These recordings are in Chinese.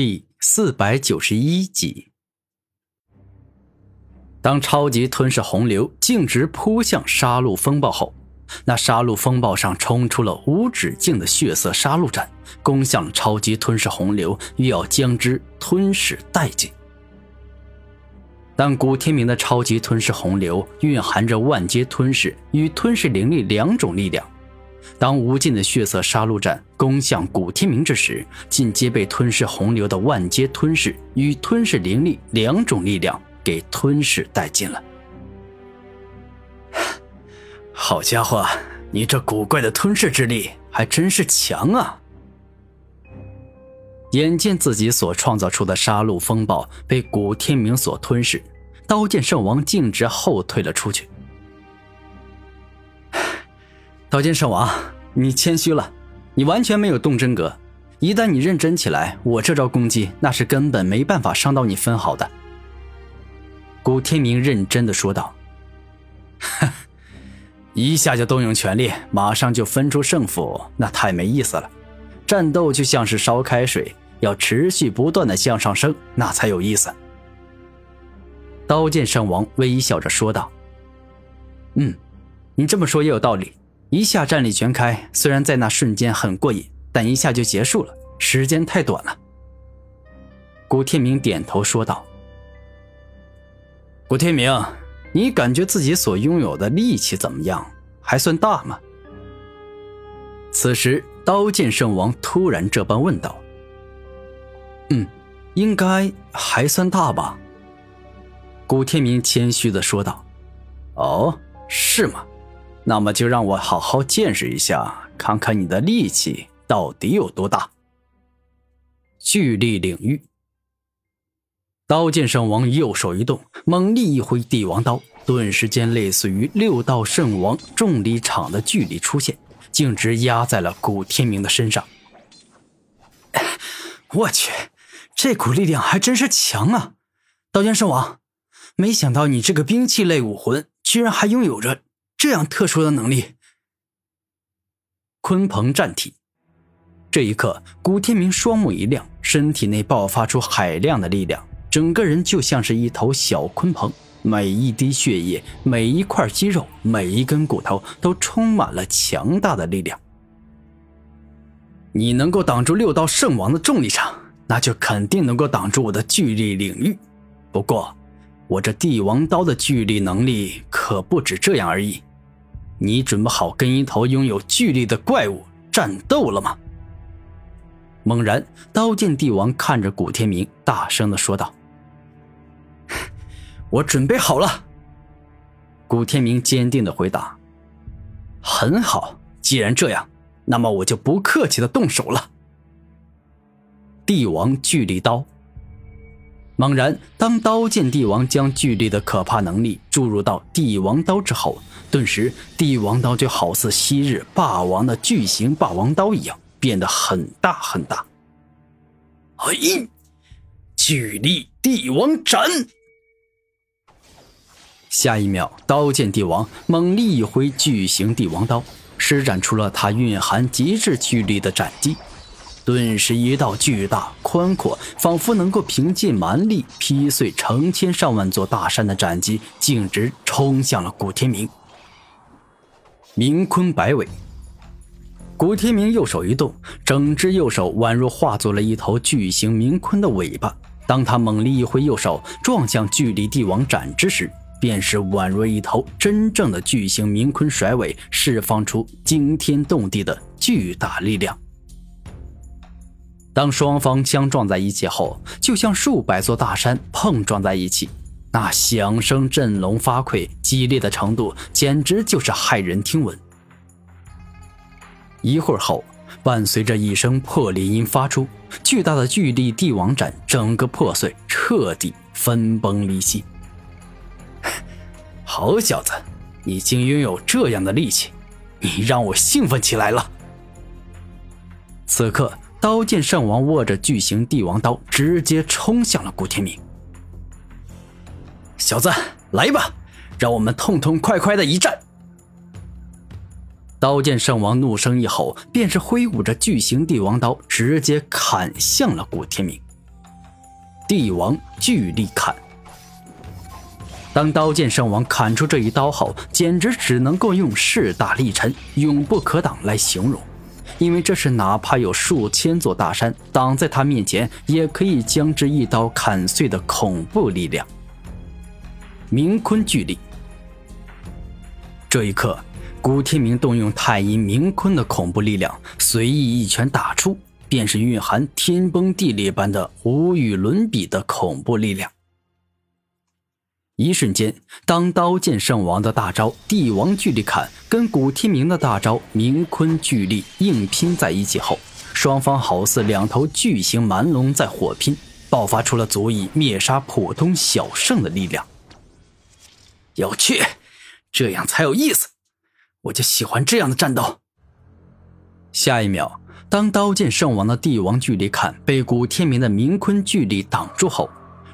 第四百九十一集，当超级吞噬洪流径直扑向杀戮风暴后，那杀戮风暴上冲出了无止境的血色杀戮战，攻向超级吞噬洪流，欲要将之吞噬殆尽。但古天明的超级吞噬洪流蕴含着万阶吞噬与吞噬灵力两种力量。当无尽的血色杀戮战攻向古天明之时，尽皆被吞噬洪流的万阶吞噬与吞噬灵力两种力量给吞噬殆尽了。好家伙，你这古怪的吞噬之力还真是强啊！眼见自己所创造出的杀戮风暴被古天明所吞噬，刀剑圣王径直后退了出去。刀剑圣王，你谦虚了，你完全没有动真格。一旦你认真起来，我这招攻击那是根本没办法伤到你分毫的。古天明认真的说道：“一下就动用全力，马上就分出胜负，那太没意思了。战斗就像是烧开水，要持续不断的向上升，那才有意思。”刀剑圣王微笑着说道：“嗯，你这么说也有道理。”一下战力全开，虽然在那瞬间很过瘾，但一下就结束了，时间太短了。古天明点头说道：“古天明，你感觉自己所拥有的力气怎么样？还算大吗？”此时，刀剑圣王突然这般问道：“嗯，应该还算大吧。”古天明谦虚的说道：“哦，是吗？”那么就让我好好见识一下，看看你的力气到底有多大。巨力领域，刀剑圣王右手一动，猛力一挥帝王刀，顿时间类似于六道圣王重力场的巨力出现，径直压在了古天明的身上。我去，这股力量还真是强啊！刀剑圣王，没想到你这个兵器类武魂居然还拥有着。这样特殊的能力，鲲鹏战体。这一刻，古天明双目一亮，身体内爆发出海量的力量，整个人就像是一头小鲲鹏，每一滴血液、每一块肌肉、每一根骨头都充满了强大的力量。你能够挡住六道圣王的重力场，那就肯定能够挡住我的巨力领域。不过，我这帝王刀的巨力能力可不止这样而已。你准备好跟一头拥有巨力的怪物战斗了吗？猛然，刀剑帝王看着古天明，大声的说道：“我准备好了。”古天明坚定的回答：“很好，既然这样，那么我就不客气的动手了。”帝王巨力刀。猛然，当刀剑帝王将巨力的可怕能力注入到帝王刀之后，顿时帝王刀就好似昔日霸王的巨型霸王刀一样，变得很大很大。嘿，巨力帝王斩！下一秒，刀剑帝王猛力一挥巨型帝王刀，施展出了他蕴含极致巨力的斩击。顿时，一道巨大、宽阔，仿佛能够凭借蛮力劈碎成千上万座大山的斩击，径直冲向了古天明。明坤摆尾，古天明右手一动，整只右手宛若化作了一头巨型明坤的尾巴。当他猛力一挥右手撞向巨力帝王斩之时，便是宛若一头真正的巨型明坤甩尾，释放出惊天动地的巨大力量。当双方相撞在一起后，就像数百座大山碰撞在一起，那响声震聋发聩，激烈的程度简直就是骇人听闻。一会儿后，伴随着一声破裂音发出，巨大的巨力帝王斩整个破碎，彻底分崩离析。好小子，你竟拥有这样的力气，你让我兴奋起来了。此刻。刀剑圣王握着巨型帝王刀，直接冲向了古天明。小子，来吧，让我们痛痛快快的一战！刀剑圣王怒声一吼，便是挥舞着巨型帝王刀，直接砍向了古天明。帝王巨力砍。当刀剑圣王砍出这一刀后，简直只能够用势大力沉、永不可挡来形容，因为这是哪怕有数千座大山挡在他面前，也可以将之一刀砍碎的恐怖力量。明坤巨力。这一刻，古天明动用太阴明坤的恐怖力量，随意一拳打出。便是蕴含天崩地裂般的无与伦比的恐怖力量。一瞬间，当刀剑圣王的大招帝王巨力砍跟古天明的大招明坤巨力硬拼在一起后，双方好似两头巨型蛮龙在火拼，爆发出了足以灭杀普通小圣的力量。有趣，这样才有意思，我就喜欢这样的战斗。下一秒。当刀剑圣王的帝王巨力砍被古天明的明坤巨力挡住后，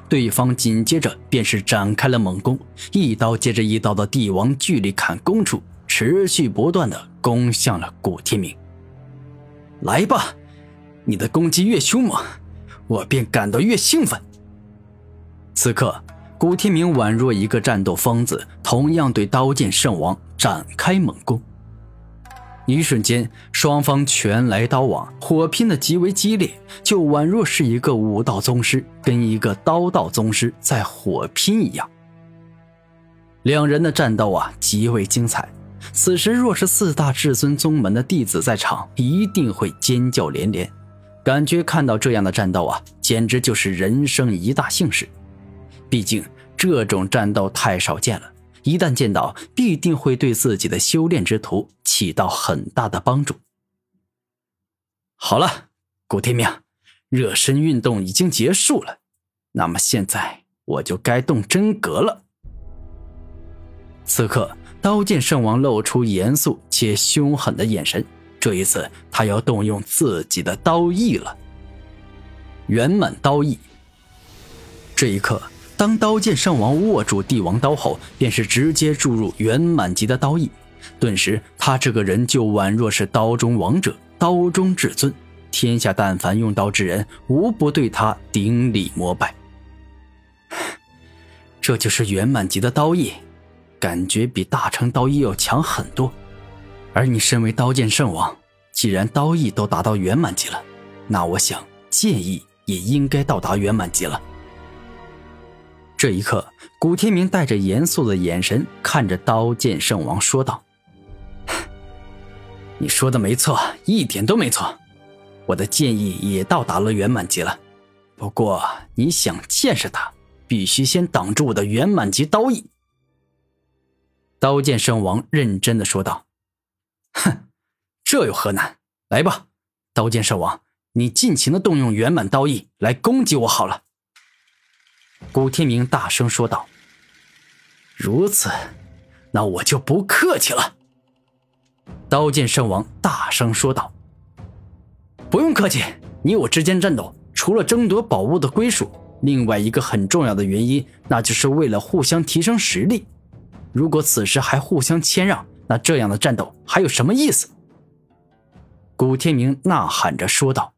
对方紧接着便是展开了猛攻，一刀接着一刀的帝王巨力砍攻出，持续不断的攻向了古天明。来吧，你的攻击越凶猛，我便感到越兴奋。此刻，古天明宛若一个战斗疯子，同样对刀剑圣王展开猛攻。一瞬间，双方拳来刀往，火拼的极为激烈，就宛若是一个武道宗师跟一个刀道宗师在火拼一样。两人的战斗啊，极为精彩。此时若是四大至尊宗门的弟子在场，一定会尖叫连连，感觉看到这样的战斗啊，简直就是人生一大幸事。毕竟这种战斗太少见了。一旦见到，必定会对自己的修炼之途起到很大的帮助。好了，古天明，热身运动已经结束了，那么现在我就该动真格了。此刻，刀剑圣王露出严肃且凶狠的眼神，这一次他要动用自己的刀意了。圆满刀意。这一刻。当刀剑圣王握住帝王刀后，便是直接注入圆满级的刀意，顿时他这个人就宛若是刀中王者，刀中至尊，天下但凡用刀之人，无不对他顶礼膜拜。这就是圆满级的刀意，感觉比大成刀意要强很多。而你身为刀剑圣王，既然刀意都达到圆满级了，那我想剑意也应该到达圆满级了。这一刻，古天明带着严肃的眼神看着刀剑圣王，说道：“你说的没错，一点都没错。我的剑意也到达了圆满级了。不过，你想见识它，必须先挡住我的圆满级刀意。”刀剑圣王认真的说道：“哼，这有何难？来吧，刀剑圣王，你尽情的动用圆满刀意来攻击我好了。”古天明大声说道：“如此，那我就不客气了。”刀剑圣王大声说道：“不用客气，你我之间战斗，除了争夺宝物的归属，另外一个很重要的原因，那就是为了互相提升实力。如果此时还互相谦让，那这样的战斗还有什么意思？”古天明呐喊着说道。